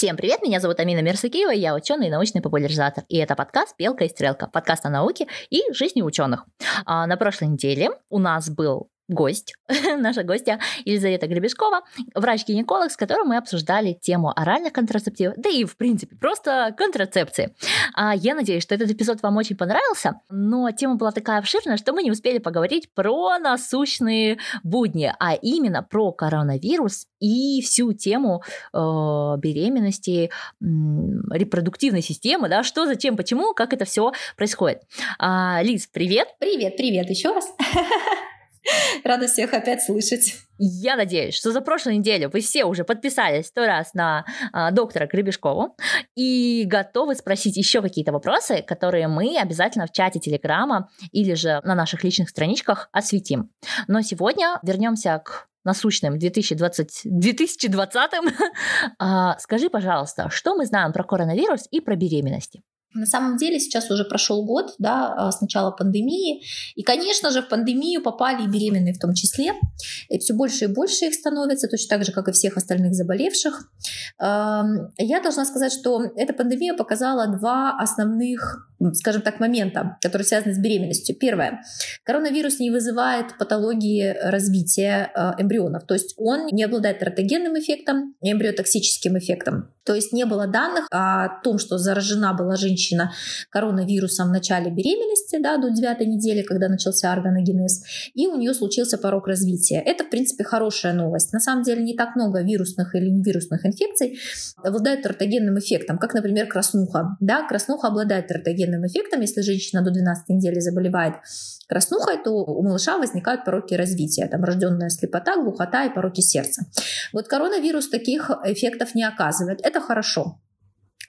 Всем привет, меня зовут Амина Мерсакиева, я ученый и научный популяризатор. И это подкаст «Белка и стрелка», подкаст о науке и жизни ученых. А на прошлой неделе у нас был гость, наша гостья Елизавета Гребешкова, врач-гинеколог, с которым мы обсуждали тему оральных контрацептивов, да и, в принципе, просто контрацепции. А я надеюсь, что этот эпизод вам очень понравился, но тема была такая обширная, что мы не успели поговорить про насущные будни, а именно про коронавирус и всю тему э, беременности, э, репродуктивной системы, да, что, зачем, почему, как это все происходит. А, Лиз, привет! Привет, привет еще раз. Рада всех опять слышать. Я надеюсь, что за прошлую неделю вы все уже подписались сто раз на а, доктора Гребешкову и готовы спросить еще какие-то вопросы, которые мы обязательно в чате Телеграма или же на наших личных страничках осветим. Но сегодня вернемся к насущным 2020, 2020 а, скажи, пожалуйста, что мы знаем про коронавирус и про беременности? На самом деле сейчас уже прошел год да, а, с начала пандемии. И, конечно же, в пандемию попали и беременные в том числе. И все больше и больше их становится, точно так же, как и всех остальных заболевших. Я должна сказать, что эта пандемия показала два основных, скажем так, момента, которые связаны с беременностью. Первое. Коронавирус не вызывает патологии развития а, эмбрионов. То есть он не обладает тератогенным эффектом, эмбриотоксическим эффектом. То есть не было данных о том, что заражена была женщина коронавирусом в начале беременности, да, до 9 недели, когда начался органогенез, и у нее случился порог развития. Это, в принципе, хорошая новость. На самом деле не так много вирусных или невирусных инфекций обладают тератогенным эффектом, как, например, краснуха. Да, краснуха обладает тератогенным эффектом, если женщина до 12 недели заболевает краснухой, то у малыша возникают пороки развития, там рожденная слепота, глухота и пороки сердца. Вот коронавирус таких эффектов не оказывает. Это хорошо.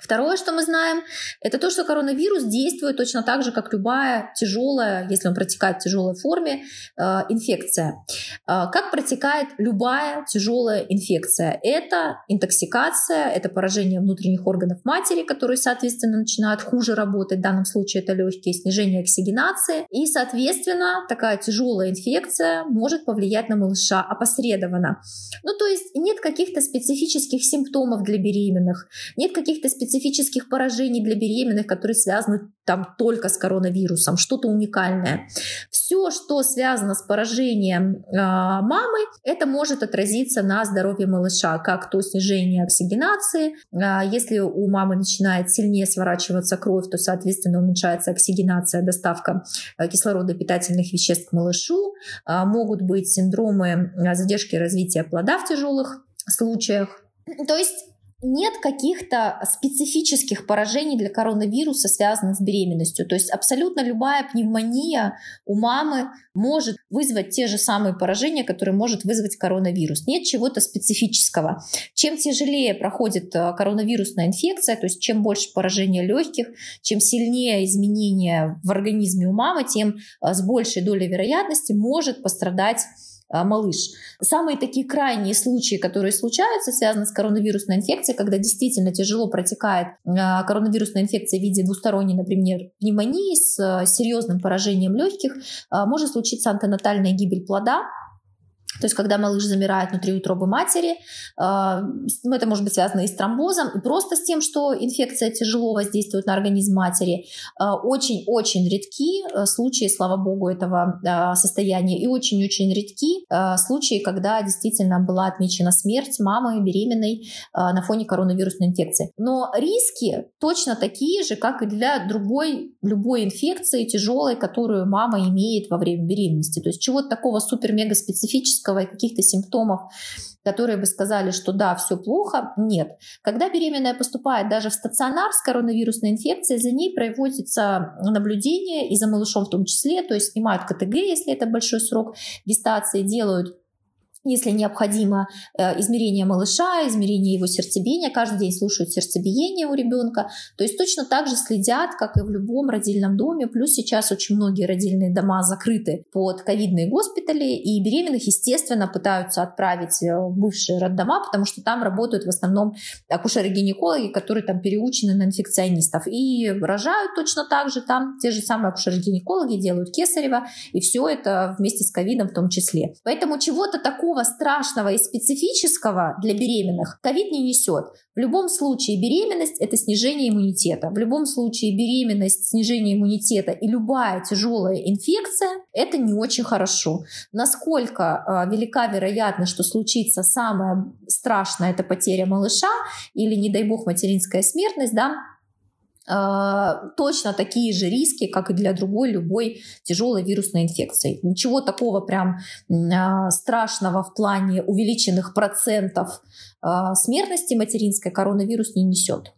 Второе, что мы знаем, это то, что коронавирус действует точно так же, как любая тяжелая, если он протекает в тяжелой форме, э, инфекция. Э, как протекает любая тяжелая инфекция? Это интоксикация, это поражение внутренних органов матери, которые, соответственно, начинают хуже работать. В данном случае это легкие, снижение оксигенации. И, соответственно, такая тяжелая инфекция может повлиять на малыша опосредованно. Ну, то есть нет каких-то специфических симптомов для беременных, нет каких-то специфических специфических поражений для беременных, которые связаны там только с коронавирусом, что-то уникальное. Все, что связано с поражением э, мамы, это может отразиться на здоровье малыша, как то снижение оксигенации. Э, если у мамы начинает сильнее сворачиваться кровь, то, соответственно, уменьшается оксигенация, доставка э, кислорода питательных веществ к малышу. Э, могут быть синдромы задержки развития плода в тяжелых случаях. То есть нет каких-то специфических поражений для коронавируса, связанных с беременностью. То есть абсолютно любая пневмония у мамы может вызвать те же самые поражения, которые может вызвать коронавирус. Нет чего-то специфического. Чем тяжелее проходит э, коронавирусная инфекция, то есть чем больше поражения легких, чем сильнее изменения в организме у мамы, тем э, с большей долей вероятности может пострадать малыш. Самые такие крайние случаи, которые случаются, связаны с коронавирусной инфекцией, когда действительно тяжело протекает а, коронавирусная инфекция в виде двусторонней, например, пневмонии с а, серьезным поражением легких, может случиться антенатальная гибель плода, то есть, когда малыш замирает внутри утробы матери, а, ну, это может быть связано и с тромбозом, и просто с тем, что инфекция тяжело воздействует на организм матери. А, очень-очень редки а, случаи, слава богу, этого состояния, и очень-очень редки случаи, когда действительно была отмечена смерть мамы беременной на фоне коронавирусной инфекции. Но риски точно такие же, как и для другой, любой инфекции тяжелой, которую мама имеет во время беременности. То есть чего-то такого супер-мега специфического и каких-то симптомов, которые бы сказали, что да, все плохо, нет. Когда беременная поступает даже в стационар с коронавирусной инфекцией, за ней проводится наблюдение и за малышом в том числе, то есть снимают КТГ, если это большой срок гестации, делают если необходимо э, измерение малыша, измерение его сердцебиения, каждый день слушают сердцебиение у ребенка. То есть точно так же следят, как и в любом родильном доме. Плюс сейчас очень многие родильные дома закрыты под ковидные госпитали, и беременных, естественно, пытаются отправить э, в бывшие роддома, потому что там работают в основном акушеры-гинекологи, которые там переучены на инфекционистов. И рожают точно так же там те же самые акушеры-гинекологи делают кесарево, и все это вместе с ковидом в том числе. Поэтому чего-то такого такого страшного и специфического для беременных ковид не несет. В любом случае беременность – это снижение иммунитета. В любом случае беременность, снижение иммунитета и любая тяжелая инфекция – это не очень хорошо. Насколько э, велика вероятность, что случится самое страшное – это потеря малыша или, не дай бог, материнская смертность, да, а, точно такие же риски, как и для другой любой тяжелой вирусной инфекции. Ничего такого прям а, страшного в плане увеличенных процентов а, смертности материнской коронавирус не несет.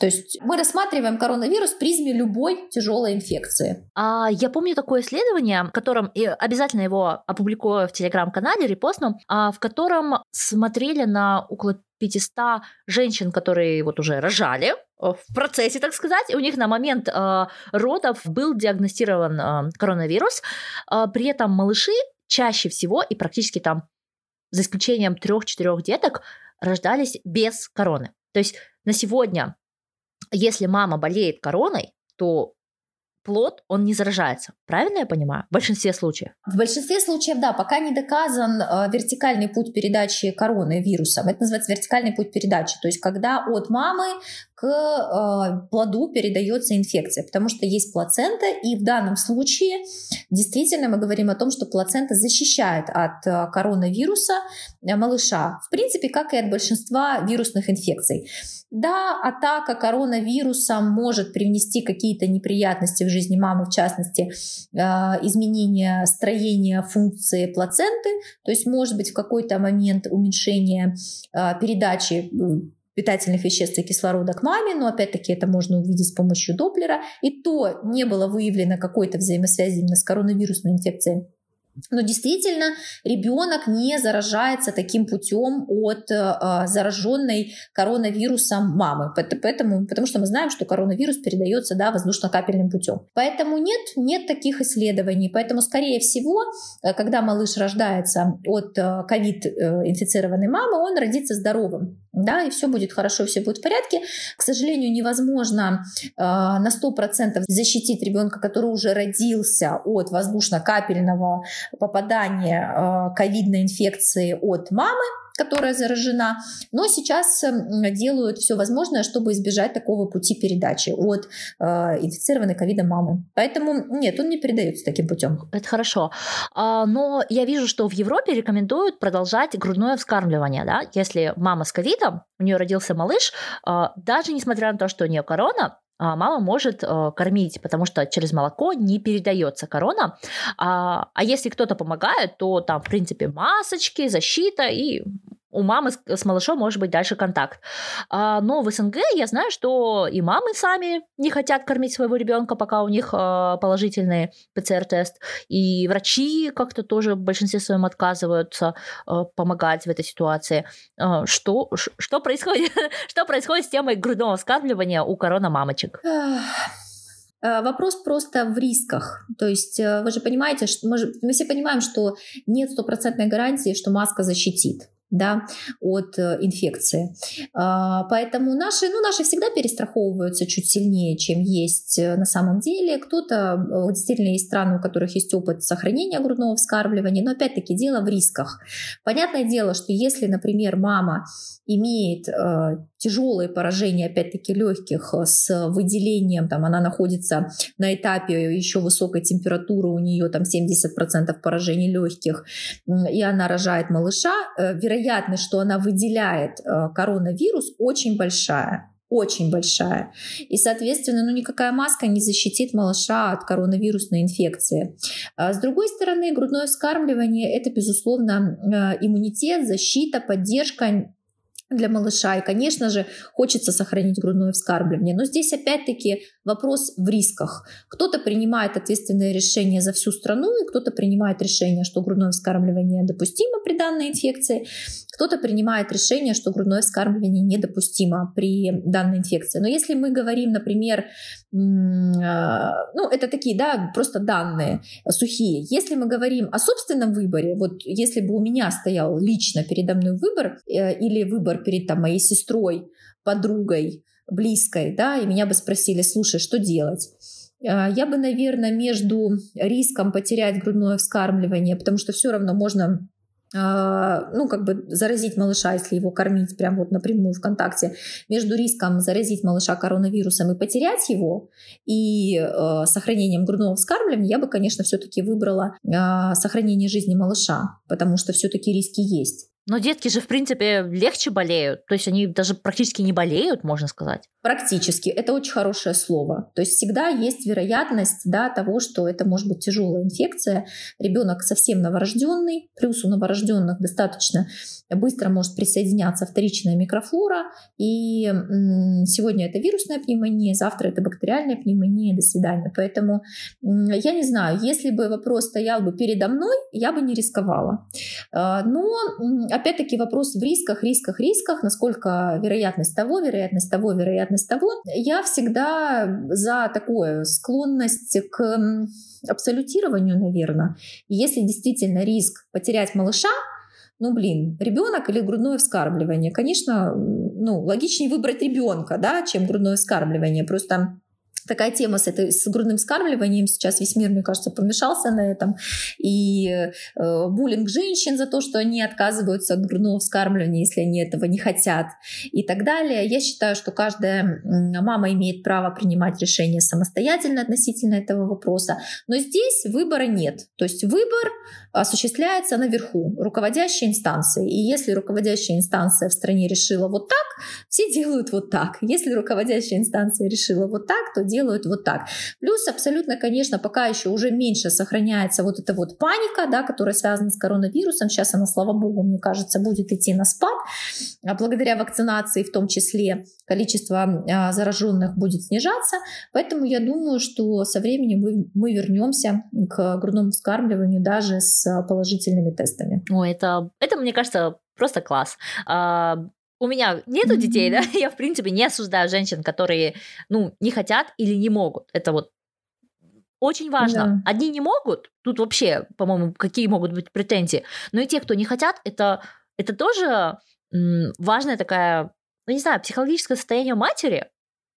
То есть мы рассматриваем коронавирус в призме любой тяжелой инфекции. А, я помню такое исследование, в котором и обязательно его опубликую в телеграм-канале, репостну, а, в котором смотрели на около 500 женщин, которые вот уже рожали, э, в процессе, так сказать, у них на момент э, родов был диагностирован э, коронавирус, э, при этом малыши чаще всего и практически там, за исключением трех-четырех деток, рождались без короны. То есть на сегодня если мама болеет короной, то плод, он не заражается. Правильно я понимаю? В большинстве случаев. В большинстве случаев, да, пока не доказан э, вертикальный путь передачи короны вирусом. Это называется вертикальный путь передачи. То есть когда от мамы к э, плоду передается инфекция, потому что есть плацента, и в данном случае действительно мы говорим о том, что плацента защищает от э, коронавируса э, малыша, в принципе, как и от большинства вирусных инфекций. Да, атака коронавирусом может привнести какие-то неприятности в жизни мамы, в частности, э, изменение строения функции плаценты, то есть может быть в какой-то момент уменьшение э, передачи питательных веществ и кислорода к маме, но опять-таки это можно увидеть с помощью Доплера. И то не было выявлено какой-то взаимосвязи именно с коронавирусной инфекцией но действительно ребенок не заражается таким путем от э, зараженной коронавирусом мамы. Поэтому, потому что мы знаем, что коронавирус передается да, воздушно-капельным путем. Поэтому нет, нет таких исследований. Поэтому, скорее всего, э, когда малыш рождается от э, ковид-инфицированной э, мамы, он родится здоровым. Да, и все будет хорошо, все будет в порядке. К сожалению, невозможно э, на 100% защитить ребенка, который уже родился от воздушно-капельного попадание э, ковидной инфекции от мамы, которая заражена, но сейчас эм, делают все возможное, чтобы избежать такого пути передачи от э, инфицированной ковидом мамы. Поэтому нет, он не передается таким путем. Это хорошо. А, но я вижу, что в Европе рекомендуют продолжать грудное вскармливание. Да? Если мама с ковидом, у нее родился малыш, а, даже несмотря на то, что у нее корона, мама может э, кормить, потому что через молоко не передается корона. А, а если кто-то помогает, то там, в принципе, масочки, защита и у мамы с, малышом может быть дальше контакт. А, но в СНГ я знаю, что и мамы сами не хотят кормить своего ребенка, пока у них а, положительный ПЦР-тест, и врачи как-то тоже в большинстве своем отказываются а, помогать в этой ситуации. Что, что, происходит, что происходит с темой грудного вскармливания у корона-мамочек? Вопрос просто в рисках. То есть э, вы же понимаете, что мы, же, мы все понимаем, что нет стопроцентной гарантии, что маска защитит да, от э, инфекции. А, поэтому наши, ну, наши всегда перестраховываются чуть сильнее, чем есть э, на самом деле. Кто-то, э, действительно, есть страны, у которых есть опыт сохранения грудного вскармливания, но опять-таки дело в рисках. Понятное дело, что если, например, мама имеет тяжелые поражения, опять-таки, легких с выделением, там она находится на этапе еще высокой температуры, у нее там 70% поражений легких, и она рожает малыша, вероятно, вероятность, что она выделяет э, коронавирус, очень большая очень большая. И, соответственно, ну, никакая маска не защитит малыша от коронавирусной инфекции. А с другой стороны, грудное вскармливание – это, безусловно, э, иммунитет, защита, поддержка для малыша. И, конечно же, хочется сохранить грудное вскармливание. Но здесь опять-таки вопрос в рисках. Кто-то принимает ответственное решение за всю страну, и кто-то принимает решение, что грудное вскармливание допустимо при данной инфекции. Кто-то принимает решение, что грудное вскармливание недопустимо при данной инфекции. Но если мы говорим, например, а, ну, это такие, да, просто данные сухие. Если мы говорим о собственном выборе, вот если бы у меня стоял лично передо мной выбор э, или выбор перед там, моей сестрой, подругой, близкой, да, и меня бы спросили, слушай, что делать? А, я бы, наверное, между риском потерять грудное вскармливание, потому что все равно можно ну, как бы заразить малыша, если его кормить прям вот напрямую в контакте, между риском заразить малыша коронавирусом и потерять его, и э, сохранением грудного вскармливания, я бы, конечно, все-таки выбрала э, сохранение жизни малыша, потому что все-таки риски есть. Но детки же, в принципе, легче болеют. То есть они даже практически не болеют, можно сказать. Практически. Это очень хорошее слово. То есть всегда есть вероятность да, того, что это может быть тяжелая инфекция. Ребенок совсем новорожденный, плюс у новорожденных достаточно быстро может присоединяться вторичная микрофлора. И сегодня это вирусная пневмония, завтра это бактериальная пневмония. До свидания. Поэтому я не знаю, если бы вопрос стоял бы передо мной, я бы не рисковала. А, но опять-таки вопрос в рисках, рисках, рисках, насколько вероятность того, вероятность того, вероятность того. Я всегда за такое склонность к абсолютированию, наверное. Если действительно риск потерять малыша, ну, блин, ребенок или грудное вскармливание? Конечно, ну, логичнее выбрать ребенка, да, чем грудное вскармливание. Просто такая тема с, этой, с грудным скармливанием. Сейчас весь мир, мне кажется, помешался на этом. И э, буллинг женщин за то, что они отказываются от грудного вскармливания, если они этого не хотят и так далее. Я считаю, что каждая мама имеет право принимать решение самостоятельно относительно этого вопроса. Но здесь выбора нет. То есть выбор осуществляется наверху, руководящей инстанции. И если руководящая инстанция в стране решила вот так, все делают вот так. Если руководящая инстанция решила вот так, то делают вот так. Плюс абсолютно, конечно, пока еще уже меньше сохраняется вот эта вот паника, да, которая связана с коронавирусом. Сейчас она, слава богу, мне кажется, будет идти на спад. А благодаря вакцинации в том числе количество а, зараженных будет снижаться. Поэтому я думаю, что со временем мы, мы вернемся к грудному вскармливанию даже с положительными тестами. О, это, это мне кажется, просто класс. У меня нету детей, да, я, в принципе, не осуждаю женщин, которые, ну, не хотят или не могут. Это вот очень важно. Да. Одни не могут, тут вообще, по-моему, какие могут быть претензии, но и те, кто не хотят, это, это тоже м, важная такая, ну, не знаю, психологическое состояние матери,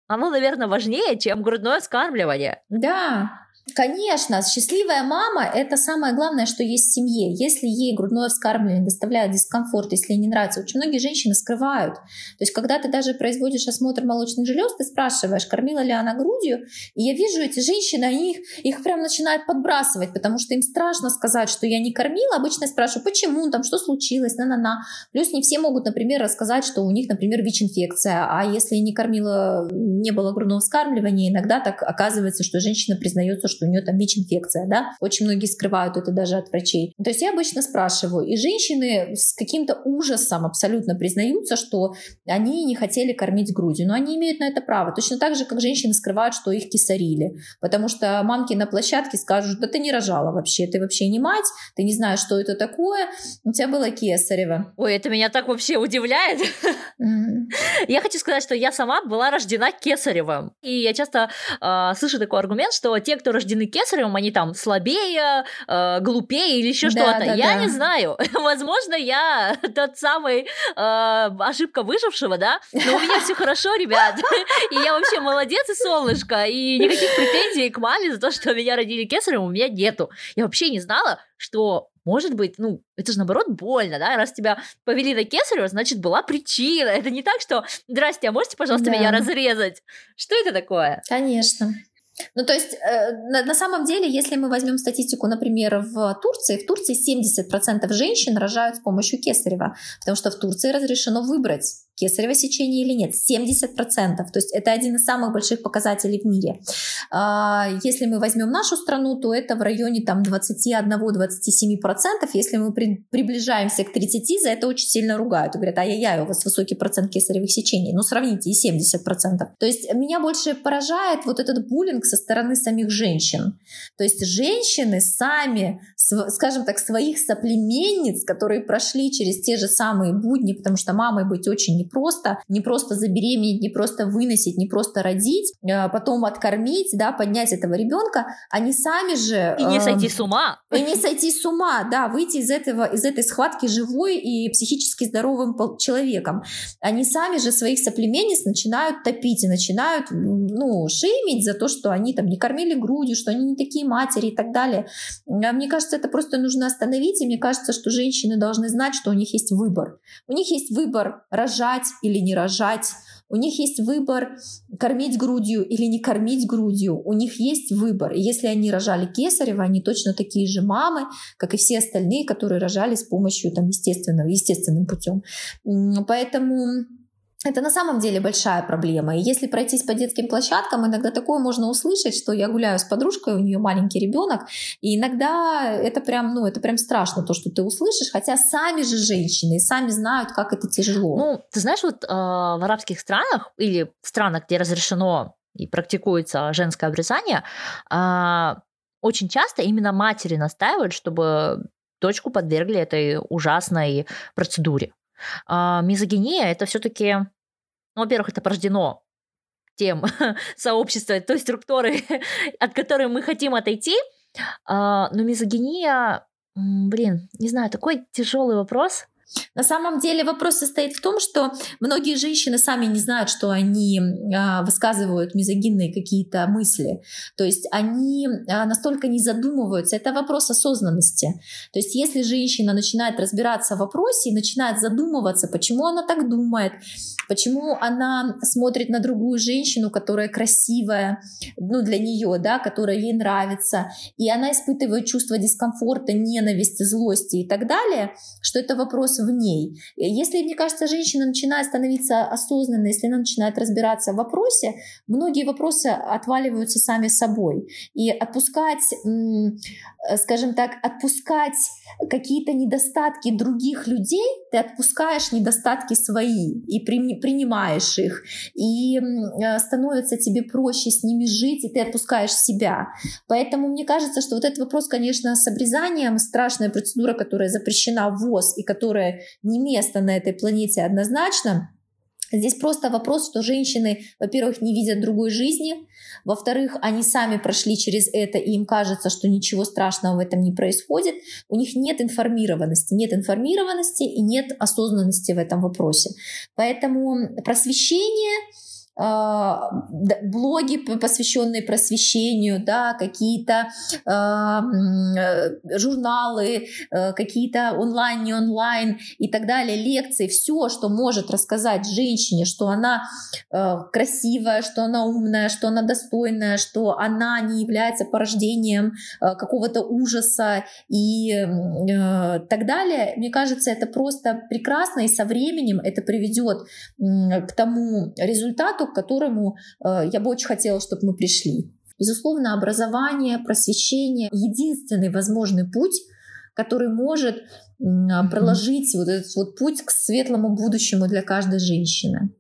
оно, наверное, важнее, чем грудное скармливание. Да, Конечно, счастливая мама – это самое главное, что есть в семье. Если ей грудное вскармливание доставляет дискомфорт, если ей не нравится, очень многие женщины скрывают. То есть, когда ты даже производишь осмотр молочных желез, ты спрашиваешь, кормила ли она грудью, и я вижу эти женщины, они их, их прям начинают подбрасывать, потому что им страшно сказать, что я не кормила. Обычно я спрашиваю, почему, там, что случилось, на-на-на. Плюс не все могут, например, рассказать, что у них, например, ВИЧ-инфекция, а если не кормила, не было грудного вскармливания, иногда так оказывается, что женщина признается, что у нее там ВИЧ-инфекция, да, очень многие скрывают это даже от врачей. То есть я обычно спрашиваю, и женщины с каким-то ужасом абсолютно признаются, что они не хотели кормить грудью, но они имеют на это право. Точно так же, как женщины скрывают, что их кисарили, потому что мамки на площадке скажут, да ты не рожала вообще, ты вообще не мать, ты не знаешь, что это такое, у тебя было кесарево. Ой, это меня так вообще удивляет. Я хочу сказать, что я сама была рождена кесаревым, и я часто э, слышу такой аргумент, что те, кто рождены кесаревым, они там слабее, э, глупее или еще да, что-то. Да, я да. не знаю. Возможно, я тот самый э, ошибка выжившего, да? Но у меня все хорошо, ребят. И я вообще молодец и солнышко. И никаких претензий к маме за то, что меня родили кесаревым, у меня нету. Я вообще не знала, что может быть, ну, это же наоборот больно, да, раз тебя повели на кесарево, значит, была причина. Это не так, что, здрасте, а можете, пожалуйста, да. меня разрезать? Что это такое? Конечно. Ну, то есть, э, на, на самом деле, если мы возьмем статистику, например, в Турции, в Турции 70% женщин рожают с помощью кесарева, потому что в Турции разрешено выбрать кесарево сечение или нет. 70%. То есть это один из самых больших показателей в мире. А, если мы возьмем нашу страну, то это в районе там 21-27%. Если мы при, приближаемся к 30%, за это очень сильно ругают. Говорят, ай-яй-яй, у вас высокий процент кесаревых сечений. Ну, сравните, и 70%. То есть меня больше поражает вот этот буллинг со стороны самих женщин. То есть женщины сами, скажем так, своих соплеменниц, которые прошли через те же самые будни, потому что мамой быть очень не просто, не просто забеременеть, не просто выносить, не просто родить, а потом откормить, да, поднять этого ребенка, они сами же... И не сойти с ума. И не сойти с ума, да, выйти из этого, из этой схватки живой и психически здоровым человеком. Они сами же своих соплеменниц начинают топить и начинают, ну, шеймить за то, что они там не кормили грудью, что они не такие матери и так далее. А мне кажется, кажется, это просто нужно остановить, и мне кажется, что женщины должны знать, что у них есть выбор. У них есть выбор рожать или не рожать, у них есть выбор кормить грудью или не кормить грудью. У них есть выбор. И если они рожали кесарево, они точно такие же мамы, как и все остальные, которые рожали с помощью там, естественного, естественным путем. Поэтому это на самом деле большая проблема. И если пройтись по детским площадкам, иногда такое можно услышать, что я гуляю с подружкой, у нее маленький ребенок, и иногда это прям, ну, это прям страшно, то, что ты услышишь, хотя сами же женщины, сами знают, как это тяжело. Ну, ты знаешь, вот э, в арабских странах или в странах, где разрешено и практикуется женское обрезание, э, очень часто именно матери настаивают, чтобы дочку подвергли этой ужасной процедуре. А, мизогиния это все-таки, ну, во-первых, это порождено тем сообществом, той структурой, от которой мы хотим отойти. А, но мизогиния, блин, не знаю, такой тяжелый вопрос. На самом деле вопрос состоит в том, что многие женщины сами не знают, что они а, высказывают мизогинные какие-то мысли. То есть они а, настолько не задумываются. Это вопрос осознанности. То есть если женщина начинает разбираться в вопросе и начинает задумываться, почему она так думает, почему она смотрит на другую женщину, которая красивая, ну для нее, да, которая ей нравится, и она испытывает чувство дискомфорта, ненависти, злости и так далее, что это вопрос в ней. Если, мне кажется, женщина начинает становиться осознанной, если она начинает разбираться в вопросе, многие вопросы отваливаются сами собой. И отпускать, э, скажем так, отпускать какие-то недостатки других людей, ты отпускаешь недостатки свои и принимаешь их, и э, становится тебе проще с ними жить, и ты отпускаешь себя. Поэтому мне кажется, что вот этот вопрос, конечно, с обрезанием, страшная процедура, которая запрещена в ВОЗ и которая не место на этой планете однозначно. Здесь просто вопрос, что женщины, во-первых, не видят другой жизни, во-вторых, они сами прошли через это, и им кажется, что ничего страшного в этом не происходит. У них нет информированности, нет информированности и нет осознанности в этом вопросе. Поэтому просвещение блоги, посвященные просвещению, да, какие-то э, журналы, э, какие-то онлайн, не онлайн и так далее, лекции, все, что может рассказать женщине, что она э, красивая, что она умная, что она достойная, что она не является порождением какого-то ужаса и так далее. Мне кажется, это просто прекрасно, и со временем это приведет к тому результату, к которому э, я бы очень хотела, чтобы мы пришли. Безусловно, образование, просвещение — единственный возможный путь, который может проложить вот этот вот путь к светлому будущему для каждой женщины.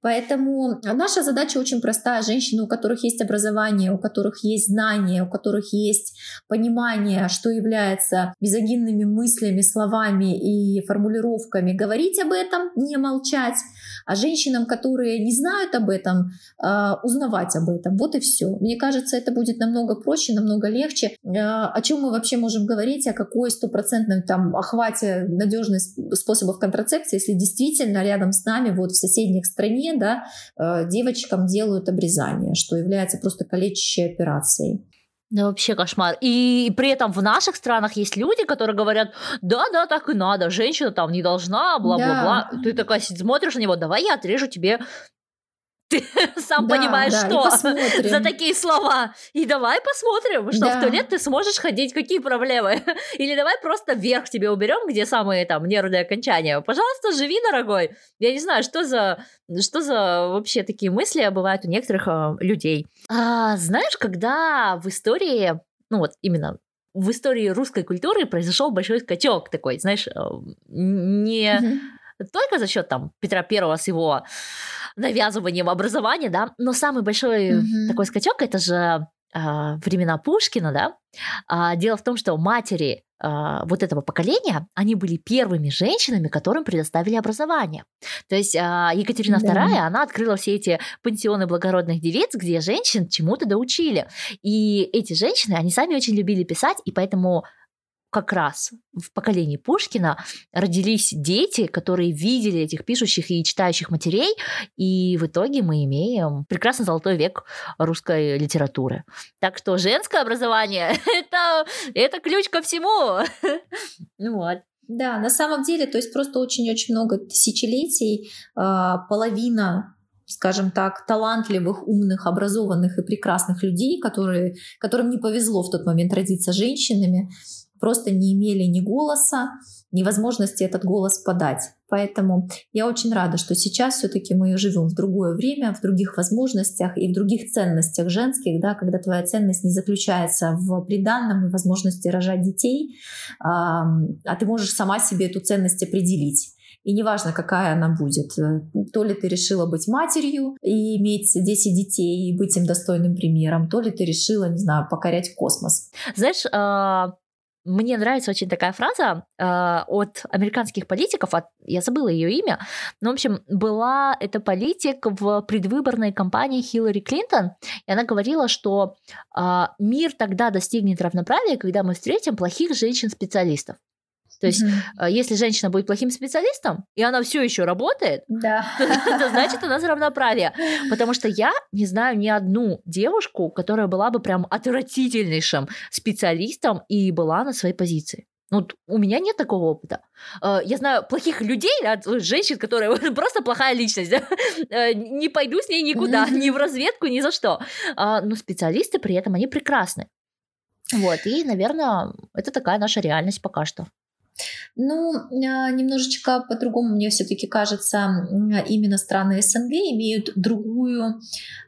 Поэтому наша задача очень простая. Женщины, у которых есть образование, у которых есть знания, у которых есть понимание, что является мизогинными мыслями, словами и формулировками, говорить об этом, не молчать. А женщинам, которые не знают об этом, а, узнавать об этом. Вот и все. Мне кажется, это будет намного проще, намного легче. А, о чем мы вообще можем говорить, о какой стопроцентном там охвате охвате надежных способов контрацепции, если действительно рядом с нами, вот в соседних стране, да, э, девочкам делают обрезание, что является просто калечащей операцией. Да вообще кошмар. И при этом в наших странах есть люди, которые говорят, да, да, так и надо, женщина там не должна, бла-бла-бла. Да. Ты такая смотришь на него, давай я отрежу тебе ты сам да, понимаешь, да, что за такие слова. И давай посмотрим, что да. в туалет ты сможешь ходить, какие проблемы. Или давай просто вверх тебе уберем, где самые там нервные окончания. Пожалуйста, живи, дорогой. Я не знаю, что за, что за вообще такие мысли бывают у некоторых э, людей. А, знаешь, когда в истории, ну вот именно в истории русской культуры произошел большой скачок такой, знаешь, э, не mm-hmm. Только за счет там Петра Первого с его навязыванием образования, да, но самый большой mm-hmm. такой скачок это же а, времена Пушкина, да. А, дело в том, что матери а, вот этого поколения, они были первыми женщинами, которым предоставили образование. То есть а, Екатерина да. II, она открыла все эти пансионы благородных девиц, где женщин чему-то доучили. И эти женщины, они сами очень любили писать, и поэтому как раз в поколении Пушкина родились дети, которые видели этих пишущих и читающих матерей, и в итоге мы имеем прекрасный золотой век русской литературы. Так что женское образование это, это ключ ко всему. Ну вот. Да, на самом деле, то есть просто очень-очень много тысячелетий, а, половина скажем так, талантливых, умных, образованных и прекрасных людей, которые, которым не повезло в тот момент родиться женщинами, просто не имели ни голоса, ни возможности этот голос подать. Поэтому я очень рада, что сейчас все-таки мы живем в другое время, в других возможностях и в других ценностях женских, да, когда твоя ценность не заключается в приданном и возможности рожать детей, а, а ты можешь сама себе эту ценность определить. И неважно, какая она будет. То ли ты решила быть матерью и иметь 10 детей и быть им достойным примером, то ли ты решила, не знаю, покорять космос. Знаешь, а, мне нравится очень такая фраза э, от американских политиков, от, я забыла ее имя, но, в общем, была это политик в предвыборной кампании Хиллари Клинтон, и она говорила, что э, мир тогда достигнет равноправия, когда мы встретим плохих женщин-специалистов. То есть, mm-hmm. если женщина будет плохим специалистом, и она все еще работает, да. то, то значит у нас равноправие. Потому что я не знаю ни одну девушку, которая была бы прям отвратительнейшим специалистом и была на своей позиции. Ну, у меня нет такого опыта. Э, я знаю плохих людей, да, женщин, которые просто плохая личность. Да? Э, не пойду с ней никуда, ни в разведку, ни за что. А, но специалисты при этом, они прекрасны. Вот, и, наверное, это такая наша реальность пока что. Ну, а, немножечко по-другому мне все-таки кажется, именно страны СНГ имеют другую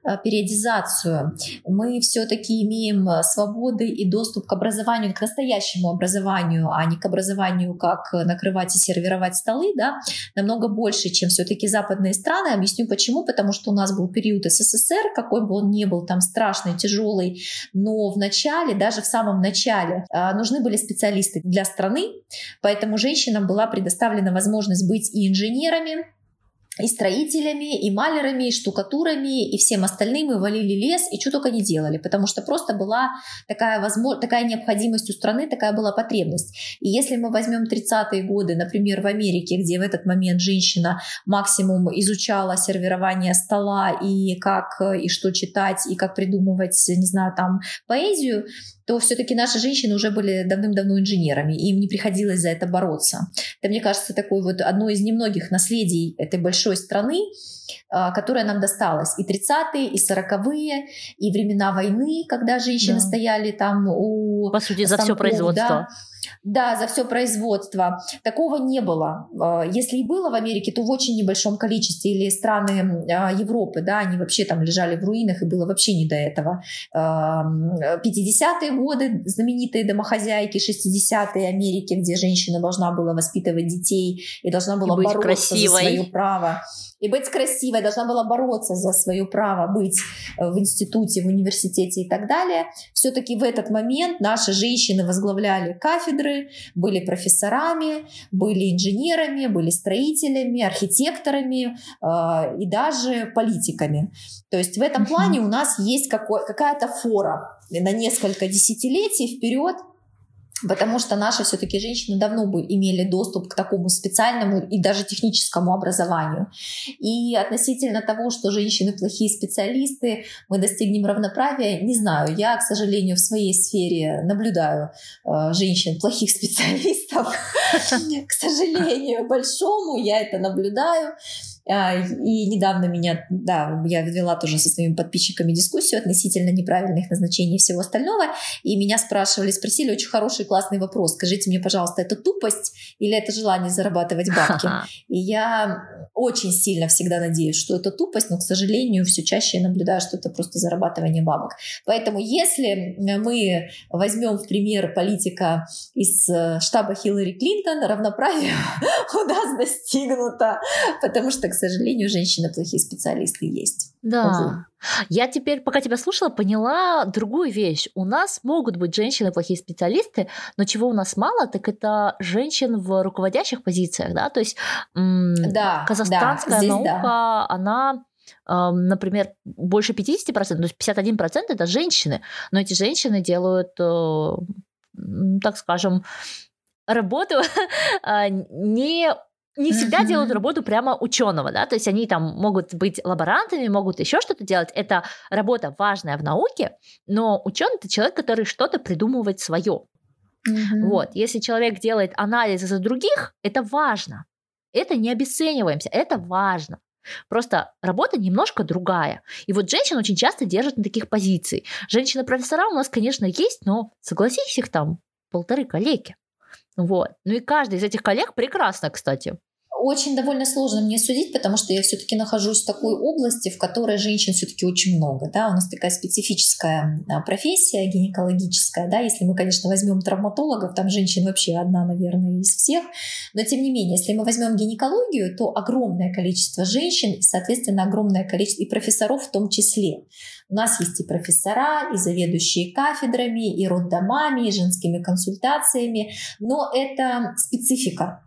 а, периодизацию. Мы все-таки имеем свободы и доступ к образованию, к настоящему образованию, а не к образованию, как накрывать и сервировать столы, да, намного больше, чем все-таки западные страны. Объясню почему. Потому что у нас был период СССР, какой бы он ни был там страшный, тяжелый, но в начале, даже в самом начале, а, нужны были специалисты для страны, Поэтому женщинам была предоставлена возможность быть и инженерами, и строителями, и малярами, и штукатурами, и всем остальным, и валили лес, и что только не делали, потому что просто была такая, возможность, такая необходимость у страны, такая была потребность. И если мы возьмем 30-е годы, например, в Америке, где в этот момент женщина максимум изучала сервирование стола и как и что читать, и как придумывать, не знаю, там поэзию, то все-таки наши женщины уже были давным-давно инженерами, и им не приходилось за это бороться. Это, мне кажется, такое вот одно из немногих наследий этой большой страны, а, которая нам досталась. И 30-е, и 40-е, и времена войны, когда женщины да. стояли там у... По сути, станков, за все производство. Да, да, за все производство. Такого не было. А, если и было в Америке, то в очень небольшом количестве. Или страны а, Европы, да, они вообще там лежали в руинах, и было вообще не до этого. 50-е годы, знаменитые домохозяйки, 60-е Америки, где женщина должна была воспитывать детей и должна была и бороться красивой. за свое право и быть красивой, должна была бороться за свое право быть э, в институте, в университете и так далее. Все-таки в этот момент наши женщины возглавляли кафедры, были профессорами, были инженерами, были строителями, архитекторами э, и даже политиками. То есть в этом плане у нас есть какой, какая-то фора на несколько десятилетий вперед Потому что наши все-таки женщины давно бы имели доступ к такому специальному и даже техническому образованию. И относительно того, что женщины плохие специалисты, мы достигнем равноправия, не знаю. Я, к сожалению, в своей сфере наблюдаю э, женщин плохих специалистов. К сожалению, большому я это наблюдаю. А, и недавно меня, да, я вела тоже со своими подписчиками дискуссию относительно неправильных назначений и всего остального. И меня спрашивали, спросили очень хороший, классный вопрос. Скажите мне, пожалуйста, это тупость или это желание зарабатывать бабки? И я очень сильно всегда надеюсь, что это тупость, но, к сожалению, все чаще я наблюдаю, что это просто зарабатывание бабок. Поэтому если мы возьмем в пример политика из э, штаба Хиллари Клинтон, равноправие у нас достигнуто, потому что, к сожалению, женщины плохие специалисты есть. Да. Увы. Я теперь, пока тебя слушала, поняла другую вещь. У нас могут быть женщины плохие специалисты, но чего у нас мало, так это женщин в руководящих позициях, да, то есть да, казахстанская да, наука, да. она например, больше 50%, то есть 51% это женщины, но эти женщины делают э, так скажем, работу а, не не всегда делают работу прямо ученого, да, то есть они там могут быть лаборантами, могут еще что-то делать. Это работа важная в науке, но ученый это человек, который что-то придумывает свое. Uh-huh. Вот, если человек делает анализы за других, это важно. Это не обесцениваемся, это важно. Просто работа немножко другая. И вот женщин очень часто держат на таких позиций. Женщины-профессора у нас, конечно, есть, но согласись, их там полторы коллеги. Вот. Ну и каждый из этих коллег прекрасно, кстати очень довольно сложно мне судить, потому что я все-таки нахожусь в такой области, в которой женщин все-таки очень много. Да? У нас такая специфическая а, профессия гинекологическая. Да? Если мы, конечно, возьмем травматологов, там женщин вообще одна, наверное, из всех. Но тем не менее, если мы возьмем гинекологию, то огромное количество женщин, соответственно, огромное количество и профессоров в том числе. У нас есть и профессора, и заведующие кафедрами, и роддомами, и женскими консультациями, но это специфика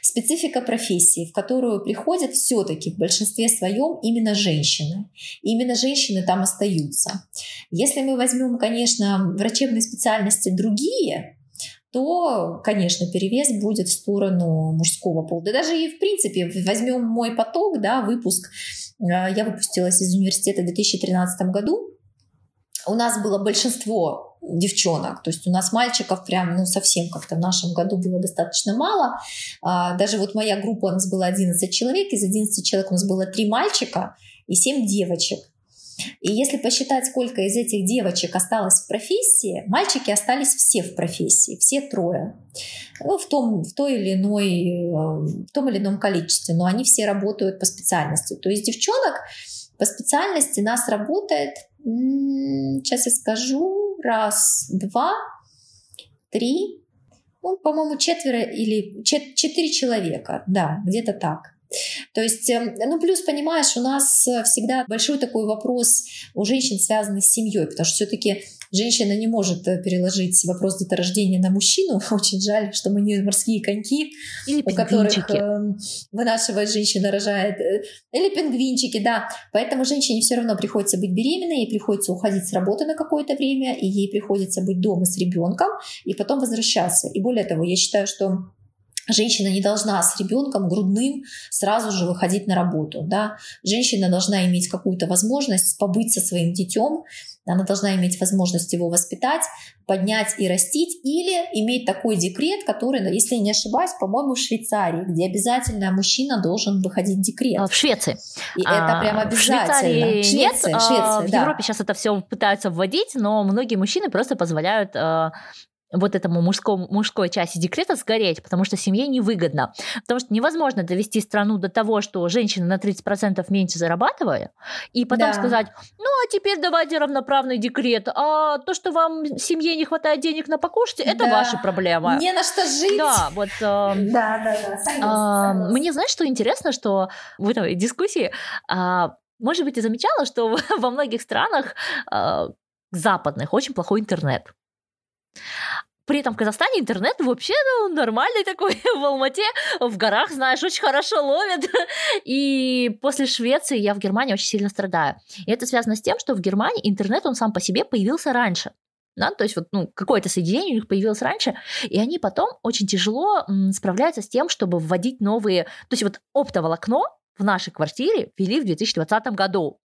Специфика профессии, в которую приходят все-таки в большинстве своем именно женщины. И именно женщины там остаются. Если мы возьмем, конечно, врачебные специальности другие, то, конечно, перевес будет в сторону мужского пола. Да даже и в принципе, возьмем мой поток, да, выпуск. А, я выпустилась из университета в 2013 году. У нас было большинство девчонок. То есть у нас мальчиков прям, ну, совсем как-то в нашем году было достаточно мало. А, даже вот моя группа, у нас было 11 человек, из 11 человек у нас было 3 мальчика и 7 девочек. И если посчитать, сколько из этих девочек осталось в профессии, мальчики остались все в профессии, все трое. Ну, в, том, в, той или иной, э, в том или ином количестве, но они все работают по специальности. То есть девчонок по специальности нас работает, сейчас я скажу, раз, два, три, ну, по-моему, четверо или чет- четыре человека, да, где-то так. То есть, эм, ну, плюс, понимаешь, у нас всегда большой такой вопрос у женщин, связанный с семьей, потому что все-таки женщина не может э, переложить вопрос деторождения на мужчину. Очень жаль, что мы не морские коньки, Или у которых э, вынашивает женщина, рожает. Э, или пингвинчики, да. Поэтому женщине все равно приходится быть беременной, ей приходится уходить с работы на какое-то время, и ей приходится быть дома с ребенком, и потом возвращаться. И более того, я считаю, что Женщина не должна с ребенком грудным сразу же выходить на работу. Да? Женщина должна иметь какую-то возможность побыть со своим детем, она должна иметь возможность его воспитать, поднять и растить, или иметь такой декрет, который, если я не ошибаюсь, по-моему, в Швейцарии, где обязательно мужчина должен выходить декрет. А, в Швеции. И а, это прям обязательно. В Швейцарии Швеция, нет, Швеция, в да. Европе сейчас это все пытаются вводить, но многие мужчины просто позволяют а, вот этому мужскому, мужской части декрета сгореть, потому что семье невыгодно. Потому что невозможно довести страну до того, что женщины на 30% меньше зарабатывают, и потом да. сказать, ну а теперь давайте равноправный декрет, а то, что вам семье не хватает денег на покушать, это да. ваша проблема. Не на что жить. Да, вот. Э, да, да, да. Согласна, э, Мне, знаешь, что интересно, что в этой дискуссии, э, может быть, ты замечала, что во многих странах э, западных очень плохой интернет. При этом в Казахстане интернет вообще ну, нормальный такой, в Алмате, в горах, знаешь, очень хорошо ловит. И после Швеции я в Германии очень сильно страдаю. И это связано с тем, что в Германии интернет, он сам по себе появился раньше. Да, то есть вот ну, какое-то соединение у них появилось раньше, и они потом очень тяжело справляются с тем, чтобы вводить новые... То есть вот оптоволокно в нашей квартире ввели в 2020 году.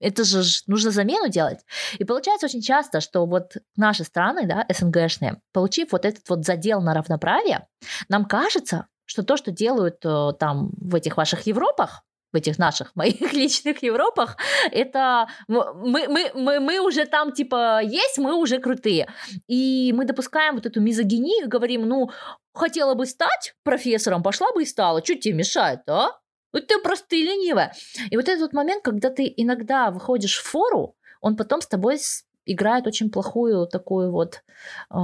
Это же нужно замену делать. И получается очень часто, что вот наши страны, да, СНГшные, получив вот этот вот задел на равноправие, нам кажется, что то, что делают э, там в этих ваших Европах, в этих наших моих личных Европах, это мы, мы, мы, мы уже там типа есть, мы уже крутые. И мы допускаем вот эту мизогинию, говорим, ну, хотела бы стать профессором, пошла бы и стала, что тебе мешает, а? Вот ты просто ленивая. И вот этот вот момент, когда ты иногда выходишь в фору, он потом с тобой играет очень плохую такую вот э,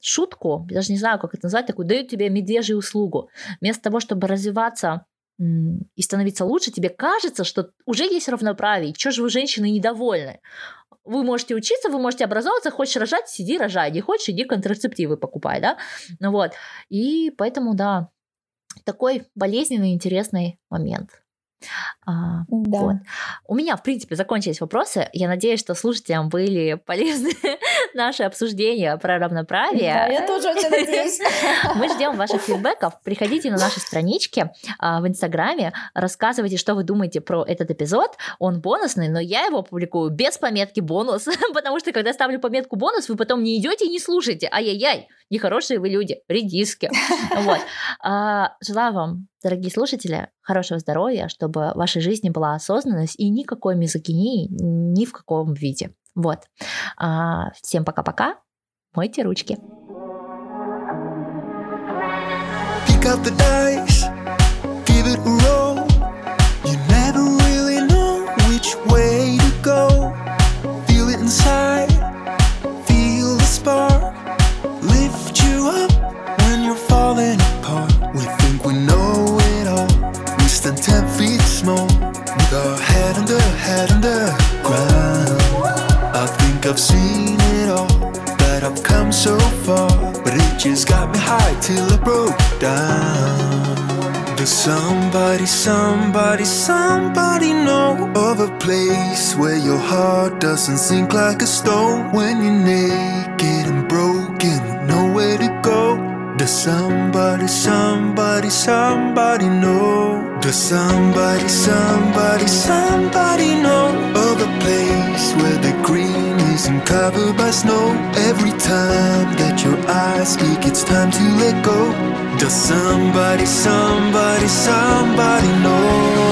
шутку, даже не знаю, как это назвать, такую, дают тебе медвежью услугу. Вместо того, чтобы развиваться и становиться лучше, тебе кажется, что уже есть равноправие. Что же вы, женщины, недовольны? Вы можете учиться, вы можете образовываться, хочешь рожать, сиди, рожай, не хочешь, иди контрацептивы покупай, да? Ну вот. И поэтому, да, такой болезненный, интересный момент. А, да. вот. У меня, в принципе, закончились вопросы. Я надеюсь, что слушателям были полезны наше обсуждение про равноправие. Да, я тоже очень надеюсь. Мы ждем ваших фидбэков. Приходите на наши странички а, в Инстаграме, рассказывайте, что вы думаете про этот эпизод. Он бонусный, но я его публикую без пометки бонус, потому что когда ставлю пометку бонус, вы потом не идете и не слушаете. Ай-яй-яй, нехорошие вы люди, редиски. Вот. А, желаю вам, дорогие слушатели, хорошего здоровья, чтобы в вашей жизни была осознанность и никакой мизогинии ни в каком виде. Вот. А, всем пока-пока. Мойте ручки. Pick up the dice, so far, but it just got me high till I broke down. Does somebody, somebody, somebody know of a place where your heart doesn't sink like a stone when you're naked and broken nowhere to go? Does somebody, somebody, somebody know? Does somebody, somebody, somebody know of a place where the green isn't covered by snow? Every time that your eyes speak, it's time to let go. Does somebody, somebody, somebody know?